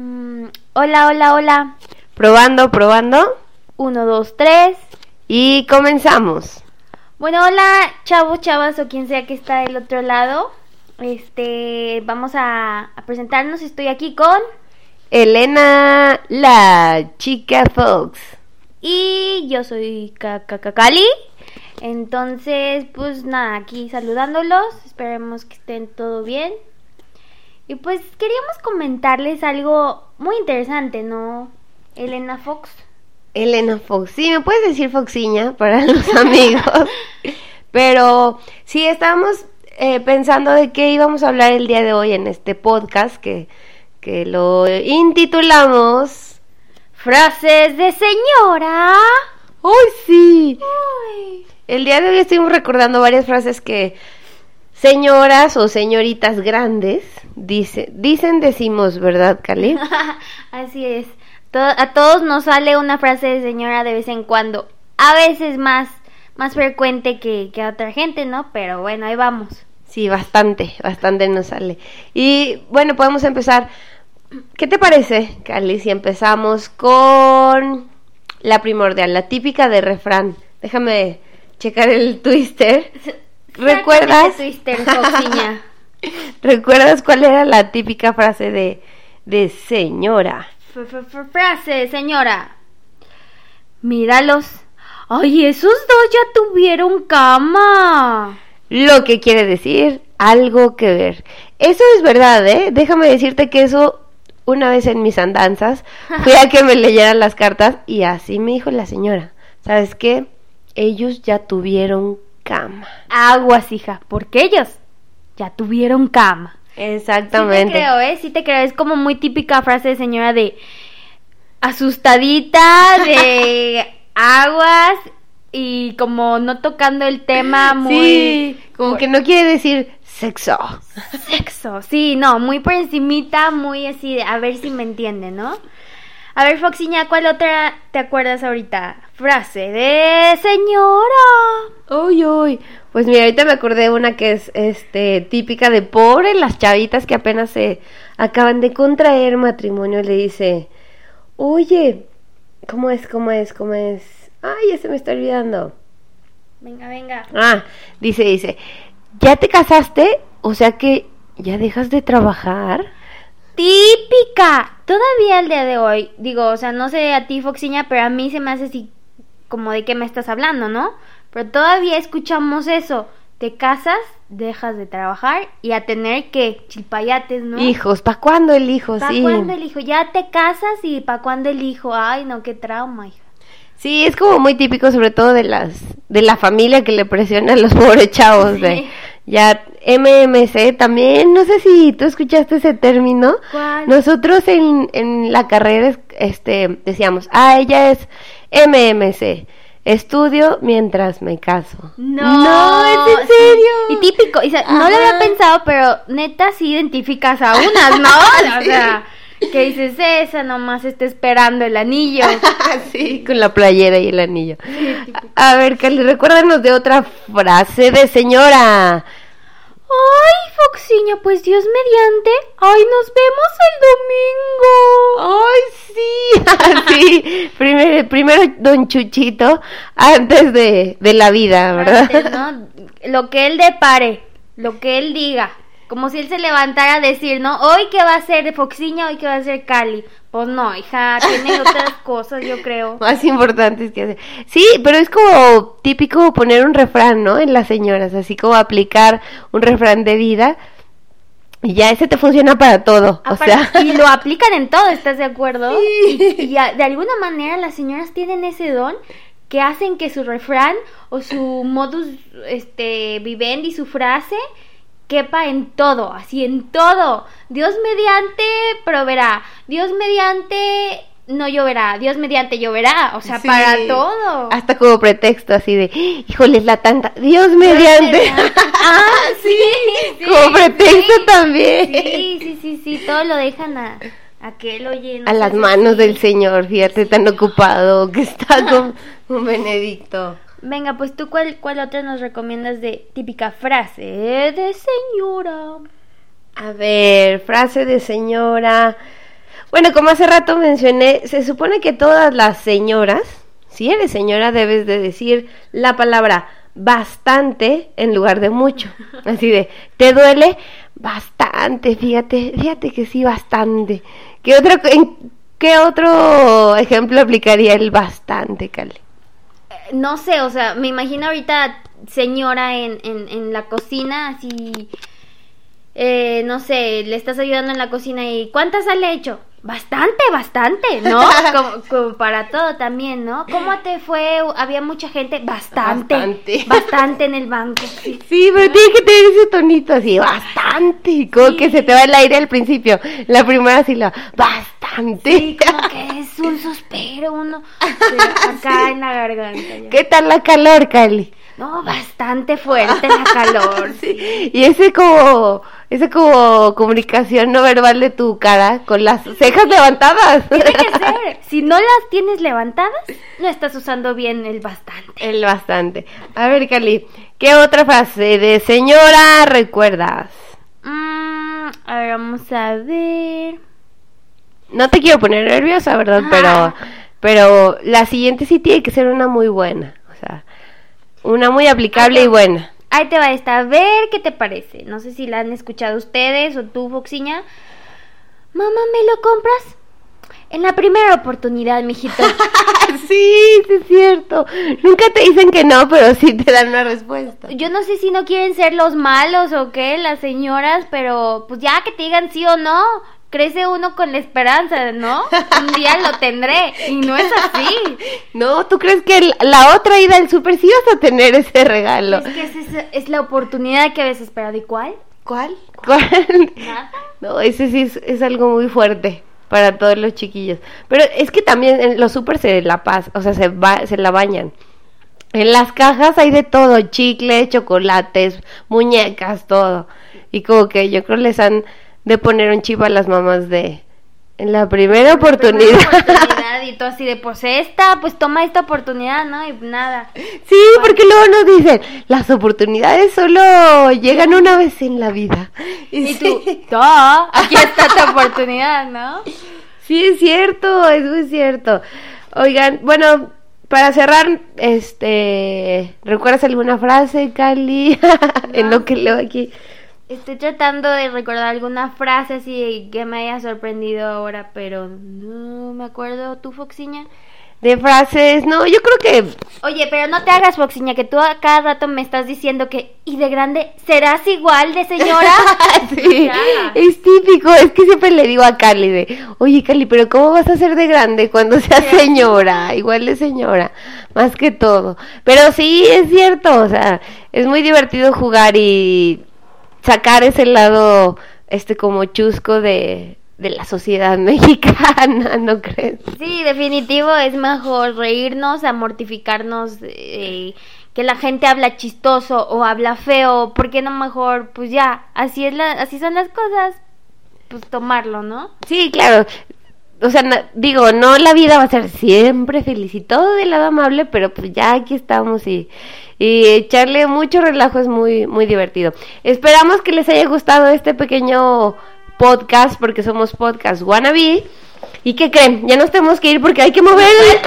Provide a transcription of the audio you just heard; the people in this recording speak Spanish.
Mm, hola, hola, hola. Probando, probando. Uno, dos, tres. Y comenzamos. Bueno, hola, chavos, chavas o quien sea que está del otro lado. Este, vamos a, a presentarnos. Estoy aquí con. Elena, la chica Fox. Y yo soy Cali. Entonces, pues nada, aquí saludándolos. Esperemos que estén todo bien. Y pues queríamos comentarles algo muy interesante, ¿no? Elena Fox. Elena Fox. Sí, me puedes decir Foxiña para los amigos. Pero sí, estábamos eh, pensando de qué íbamos a hablar el día de hoy en este podcast que, que lo intitulamos Frases de señora. ¡Ay, sí! El día de hoy estuvimos recordando varias frases que señoras o señoritas grandes dice, dicen, decimos, ¿verdad, Cali? Así es. a todos nos sale una frase de señora de vez en cuando. A veces más, más frecuente que, que a otra gente, ¿no? Pero bueno, ahí vamos. Sí, bastante, bastante nos sale. Y bueno, podemos empezar. ¿Qué te parece, Cali, si empezamos con la primordial, la típica de refrán? Déjame checar el twister. ¿Recuerdas? ¿Recuerdas cuál era la típica frase de, de señora? frase, señora. Míralos. Ay, esos dos ya tuvieron cama. Lo que quiere decir algo que ver. Eso es verdad, ¿eh? Déjame decirte que eso una vez en mis andanzas fui a que me leyeran las cartas y así me dijo la señora. ¿Sabes qué? Ellos ya tuvieron cama. Aguas, hija, porque ellos ya tuvieron cama. Exactamente. Sí te creo, ¿eh? Sí te creo. Es como muy típica frase de señora de asustadita, de aguas y como no tocando el tema muy... Sí, como que no quiere decir sexo. Sexo, sí, no, muy por encimita, muy así de a ver si me entiende, ¿no? A ver, Foxiña, ¿cuál otra te acuerdas ahorita? Frase de señora. Uy, uy. Pues mira, ahorita me acordé de una que es este típica de pobre, las chavitas que apenas se acaban de contraer matrimonio, le dice, oye, ¿cómo es, cómo es, cómo es? Ay, ya se me está olvidando. Venga, venga. Ah, dice, dice, ¿ya te casaste? O sea que ya dejas de trabajar típica. Todavía al día de hoy, digo, o sea, no sé a ti, Foxiña, pero a mí se me hace así como de qué me estás hablando, ¿no? Pero todavía escuchamos eso. Te casas, dejas de trabajar y a tener que chilpayates, ¿no? Hijos, ¿para cuándo el hijo? ¿Para cuándo el hijo? Ya te casas y ¿para cuándo el hijo? Ay, no, qué trauma, hija. Sí, es como muy típico sobre todo de las de la familia que le presiona a los pobres chavos de ya MMC también, no sé si tú escuchaste ese término. Nosotros en, en la carrera este, decíamos, ah, ella es MMC. Estudio mientras me caso. No, es en serio. Y típico, no lo había pensado, pero neta sí identificas a unas, ¿no? O sea, que dices, esa nomás está esperando el anillo. sí, con la playera y el anillo. a ver, Cali, recuérdanos de otra frase de señora. Ay, Foxiña, pues Dios mediante. Ay, nos vemos el domingo. Ay, sí, sí. Primero, primero Don Chuchito antes de, de la vida, ¿verdad? Lo que él depare, lo que él diga. Como si él se levantara a decir, ¿no? Hoy que va a ser Foxiña, hoy que va a ser Cali. Pues no, hija, tiene otras cosas, yo creo. Más importantes que hacer. Sí, pero es como típico poner un refrán, ¿no? En las señoras, así como aplicar un refrán de vida. Y ya ese te funciona para todo, o sea. Y lo aplican en todo, ¿estás de acuerdo? Sí. Y, de alguna manera las señoras tienen ese don que hacen que su refrán o su modus este vivendi, su frase, quepa en todo, así en todo. Dios mediante proveerá, Dios mediante no lloverá, Dios mediante lloverá, o sea, para todo. Hasta como pretexto así de, híjole, la tanta, Dios mediante. ah, sí, sí, Como pretexto también. Sí, sí, sí, sí, todo lo dejan a, a que él oye. a las manos del Señor, fíjate, tan ocupado que está con, con Benedicto. Venga, pues tú cuál, cuál otra nos recomiendas de típica frase de señora. A ver, frase de señora. Bueno, como hace rato mencioné, se supone que todas las señoras, si eres señora, debes de decir la palabra bastante en lugar de mucho. Así de, ¿te duele? Bastante, fíjate, fíjate que sí, bastante. ¿Qué otro, en, ¿Qué otro ejemplo aplicaría el bastante, Cali? No sé, o sea, me imagino ahorita señora en, en, en la cocina, así, eh, no sé, le estás ayudando en la cocina y ¿cuántas sal le hecho? Bastante, bastante, ¿no? como, para todo también, ¿no? ¿Cómo te fue? Había mucha gente, bastante, bastante, bastante en el banco. Sí, pero tiene que tener ese tonito así, bastante, como que se te va el aire al principio, la primera sílaba, bastante. Sí, como que es un suspiro, uno acá en la garganta. ¿Qué tal la calor, Cali? No, bastante fuerte la calor. sí. Y ese como esa como comunicación no verbal de tu cara con las cejas levantadas. Tiene que ser. Si no las tienes levantadas, no estás usando bien el bastante. El bastante. A ver, Cali, ¿qué otra frase de señora recuerdas? Mm, a ver, vamos a ver. No te quiero poner nerviosa, ¿verdad? Pero, pero la siguiente sí tiene que ser una muy buena. Una muy aplicable y buena. Ahí te va esta, a ver qué te parece. No sé si la han escuchado ustedes o tú, Foxiña. Mamá, ¿me lo compras? En la primera oportunidad, mijito. sí, sí es cierto. Nunca te dicen que no, pero sí te dan una respuesta. Yo no sé si no quieren ser los malos o qué, las señoras, pero pues ya que te digan sí o no crece uno con la esperanza, ¿no? Un día lo tendré y no es así. No, ¿tú crees que la otra ida al súper sí vas a tener ese regalo? Es que es, es, la oportunidad que habías esperado. ¿Y cuál? ¿Cuál? ¿Cuál? ¿Nada? No, ese sí es, algo muy fuerte para todos los chiquillos. Pero es que también en los súper se la paz, o sea, se, va, se la bañan. En las cajas hay de todo, chicle, chocolates, muñecas, todo. Y como que yo creo les han de poner un chip a las mamás de en la primera oportunidad. y tú así de pues esta, pues toma esta oportunidad, ¿no? Y nada. Sí, porque luego nos dicen, las oportunidades solo llegan una vez en la vida. Y, tú, aquí está tu oportunidad, ¿no? Sí, es cierto, es muy cierto. Oigan, bueno, para cerrar, este, ¿recuerdas alguna frase, Cali? en lo que leo aquí. Estoy tratando de recordar alguna frase así que me haya sorprendido ahora, pero no me acuerdo. ¿Tú, Foxiña? De frases, no, yo creo que... Oye, pero no te hagas, Foxiña, que tú a cada rato me estás diciendo que, y de grande, ¿serás igual de señora? sí, es típico, es que siempre le digo a Carly de, oye, Carly, pero ¿cómo vas a ser de grande cuando seas señora? Igual de señora, más que todo. Pero sí, es cierto, o sea, es muy divertido jugar y sacar ese lado este como chusco de, de la sociedad mexicana, ¿no crees? Sí, definitivo, es mejor reírnos a mortificarnos eh, que la gente habla chistoso o habla feo, ¿por qué no mejor? Pues ya, así es la, así son las cosas, pues tomarlo, ¿no? Sí, claro. O sea, digo, no la vida va a ser siempre feliz y todo de lado amable, pero pues ya aquí estamos y y echarle mucho relajo es muy, muy divertido. Esperamos que les haya gustado este pequeño podcast, porque somos podcast wannabe. ¿Y qué creen? Ya nos tenemos que ir porque hay que mover el,